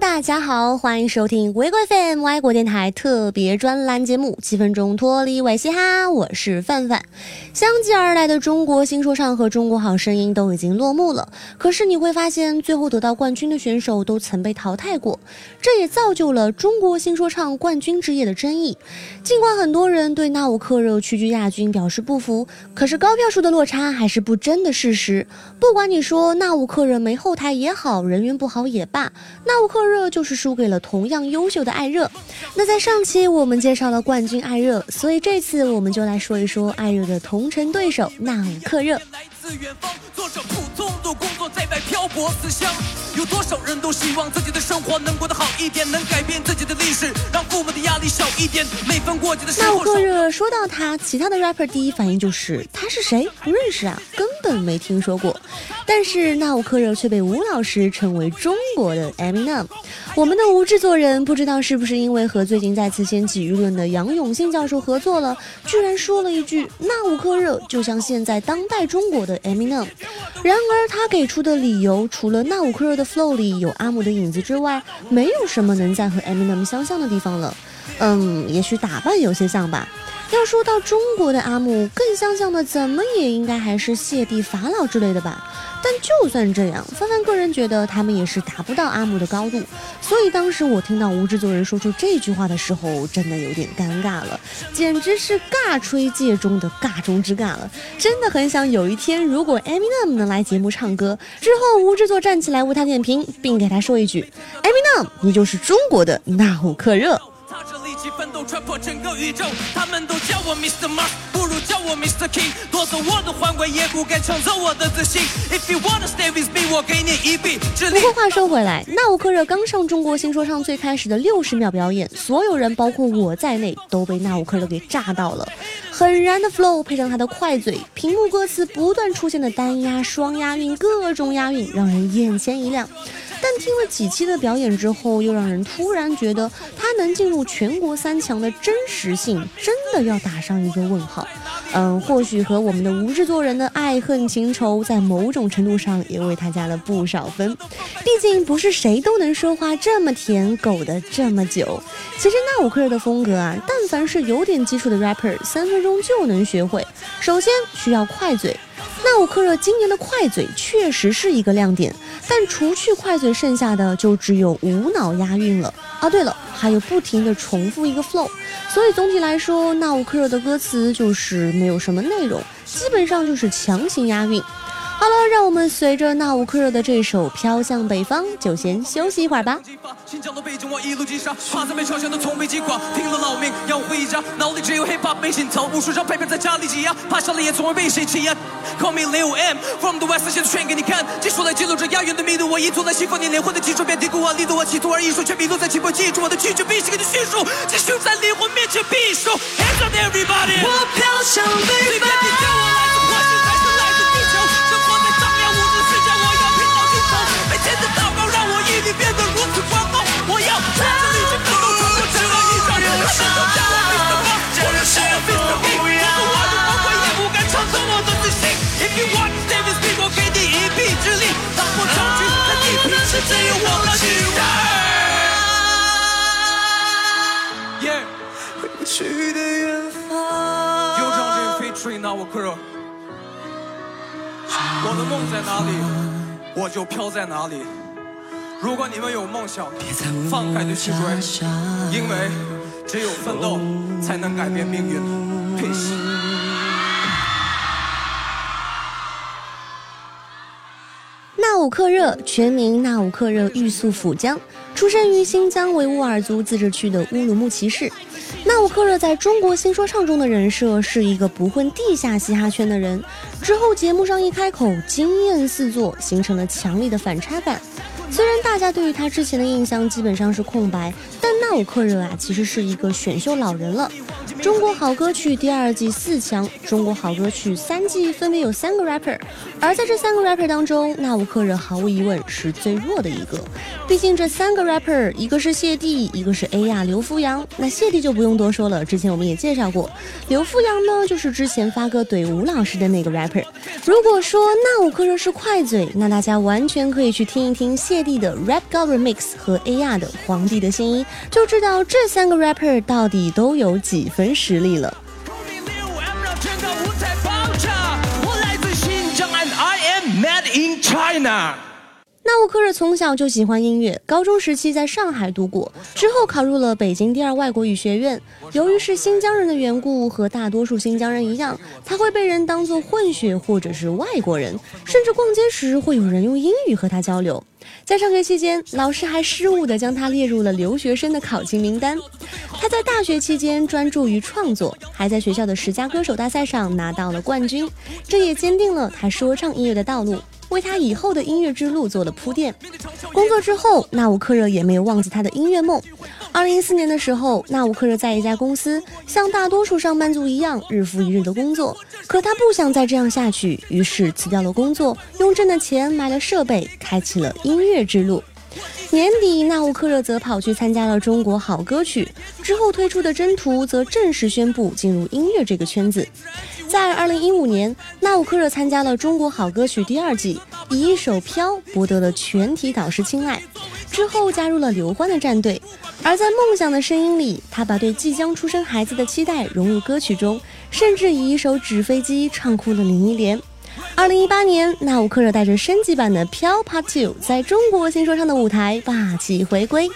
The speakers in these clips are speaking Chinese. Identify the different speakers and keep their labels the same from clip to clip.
Speaker 1: 大家好，欢迎收听微贵 FM 外国电台特别专栏节目《七分钟脱离伪嘻哈》，我是范范。相继而来的中国新说唱和中国好声音都已经落幕了，可是你会发现，最后得到冠军的选手都曾被淘汰过，这也造就了中国新说唱冠军之夜的争议。尽管很多人对纳吾克热屈居亚军表示不服，可是高票数的落差还是不争的事实。不管你说纳吾克热没后台也好，人缘不好也罢，纳吾克热就是输给了同样优秀的艾热。那在上期我们介绍了冠军艾热，所以这次我们就来说一说艾热的同城对手纳吾克热。国思乡有多少人都希望自己的生活能过得好一点，能改变自己的历史，让父母的压力小一点。每逢过节的时候，纳吾克热说到他，其他的 rapper 第一反应就是他是谁？不认识啊，根本没听说过。但是那吾克热却被吴老师称为中国的 Eminem。我们的吴制作人不知道是不是因为和最近再次掀起舆论的杨永信教授合作了，居然说了一句那吾克热就像现在当代中国的 Eminem。然而他给出的理由，除了那吾克热的 flow 里有阿姆的影子之外，没有什么能再和 Eminem 相像的地方了。嗯，也许打扮有些像吧。要说到中国的阿姆，更相像的，怎么也应该还是谢帝、法老之类的吧。但就算这样，范范个人觉得他们也是达不到阿姆的高度。所以当时我听到吴制作人说出这句话的时候，真的有点尴尬了，简直是尬吹界中的尬中之尬了。真的很想有一天，如果 Eminem 能来节目唱歌，之后吴制作站起来为他点评，并给他说一句：“Eminem，你就是中国的纳吾克热。”奋斗穿破整个宇宙，他们都叫我 Mr. Mars，不如叫我 Mr. King，夺走我的皇冠，也不敢抢走我的自信。If you wanna stay with me，我给你一臂之力。不过话说回来，纳吾克热刚上中国新说唱最开始的六十秒表演，所有人包括我在内都被纳吾克热给炸到了。很燃的 flow 配上他的快嘴，屏幕歌词不断出现的单押、双押韵，各种押韵让人眼前一亮。听了几期的表演之后，又让人突然觉得他能进入全国三强的真实性，真的要打上一个问号。嗯，或许和我们的无制作人的爱恨情仇，在某种程度上也为他加了不少分。毕竟不是谁都能说话这么甜，苟的这么久。其实纳吾克热的风格啊，但凡是有点基础的 rapper，三分钟就能学会。首先需要快嘴。纳吾克热今年的快嘴确实是一个亮点，但除去快嘴，剩下的就只有无脑押韵了啊！对了，还有不停的重复一个 flow，所以总体来说，纳吾克热的歌词就是没有什么内容，基本上就是强行押韵。好了，让我们随着纳吾克热的这首《飘向北方》，就先休息一会儿吧。新疆的背景，我一路击杀，怕在没朝鲜的从没击垮，拼了老命要回家，脑里只有 hiphop 没心头，无数张配片在家里挤压，怕下了也从未被谁欺压。Call me Lil M，From the West，现在全给你看，技术来记录着押韵的密度，我一坐在西方，你灵魂的基础别低估我力度，我企图而艺术却迷路在起步，记住我的拒绝，必须给你叙述，继续在灵魂面前必输。Hands up everybody，我飘向北方。去的远方。有张真飞吹那我可，我的梦在哪里，我就飘在哪里。如果你们有梦想，放开的去追，因为只有奋斗才能改变命运。Peace。纳吾克热，全名纳吾克热玉素甫江，出生于新疆维吾尔族自治区的乌鲁木齐市。纳吾克热在中国新说唱中的人设是一个不混地下嘻哈圈的人，之后节目上一开口，惊艳四座，形成了强烈的反差感。虽然大家对于他之前的印象基本上是空白，但纳吾克热啊其实是一个选秀老人了。中国好歌曲第二季四强，中国好歌曲三季分别有三个 rapper，而在这三个 rapper 当中，纳吾克热毫无疑问是最弱的一个。毕竟这三个 rapper，一个是谢帝，一个是 A 亚刘福阳。那谢帝就不用多说了，之前我们也介绍过。刘福阳呢，就是之前发哥怼吴老师的那个 rapper。如果说那吾克热是快嘴，那大家完全可以去听一听谢帝的 Rap g o v e r Mix 和 A.R. 的皇帝的新衣，就知道这三个 rapper 到底都有几分实力了。纳乌克热从小就喜欢音乐，高中时期在上海读过，之后考入了北京第二外国语学院。由于是新疆人的缘故，和大多数新疆人一样，他会被人当作混血或者是外国人，甚至逛街时会有人用英语和他交流。在上学期间，老师还失误地将他列入了留学生的考勤名单。他在大学期间专注于创作，还在学校的十佳歌手大赛上拿到了冠军，这也坚定了他说唱音乐的道路。为他以后的音乐之路做了铺垫。工作之后，纳吾克热也没有忘记他的音乐梦。二零一四年的时候，纳吾克热在一家公司，像大多数上班族一样，日复一日的工作。可他不想再这样下去，于是辞掉了工作，用挣的钱买了设备，开启了音乐之路。年底，纳吾克热则跑去参加了《中国好歌曲》，之后推出的《征途》则正式宣布进入音乐这个圈子。在二零一五年，纳吾克热参加了《中国好歌曲》第二季，以一首《飘》博得了全体导师青睐，之后加入了刘欢的战队。而在《梦想的声音》里，他把对即将出生孩子的期待融入歌曲中，甚至以一首《纸飞机》唱哭了林忆莲。二零一八年，纳吾克热带着升级版的《飘 Part Two》在中国新说唱的舞台霸气回归。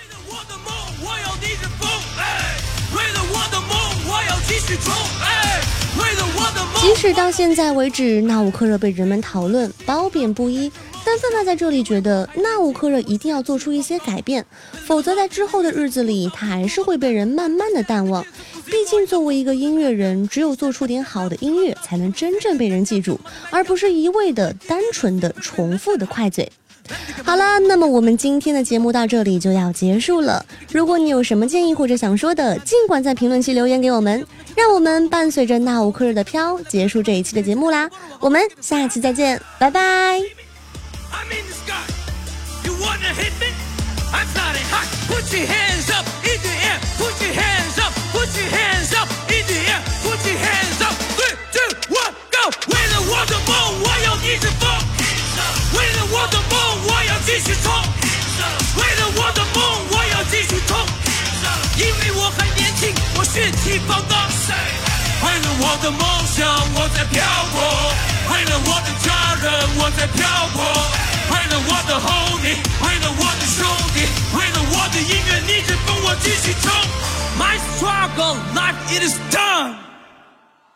Speaker 1: 即使到现在为止，纳吾克热被人们讨论褒贬不一，但范范在这里觉得纳吾克热一定要做出一些改变，否则在之后的日子里，他还是会被人慢慢的淡忘。毕竟，作为一个音乐人，只有做出点好的音乐，才能真正被人记住，而不是一味的单纯的重复的快嘴。好了，那么我们今天的节目到这里就要结束了。如果你有什么建议或者想说的，尽管在评论区留言给我们，让我们伴随着纳吾克热的飘结束这一期的节目啦。我们下期再见，拜拜。Put your hands up in the 为了我的梦想，我在漂泊。为了我的家人，我在漂泊。为了我的 homie，，为了我的兄弟，为了我的音乐，逆着风，我继续冲。My struggle, life, it is done.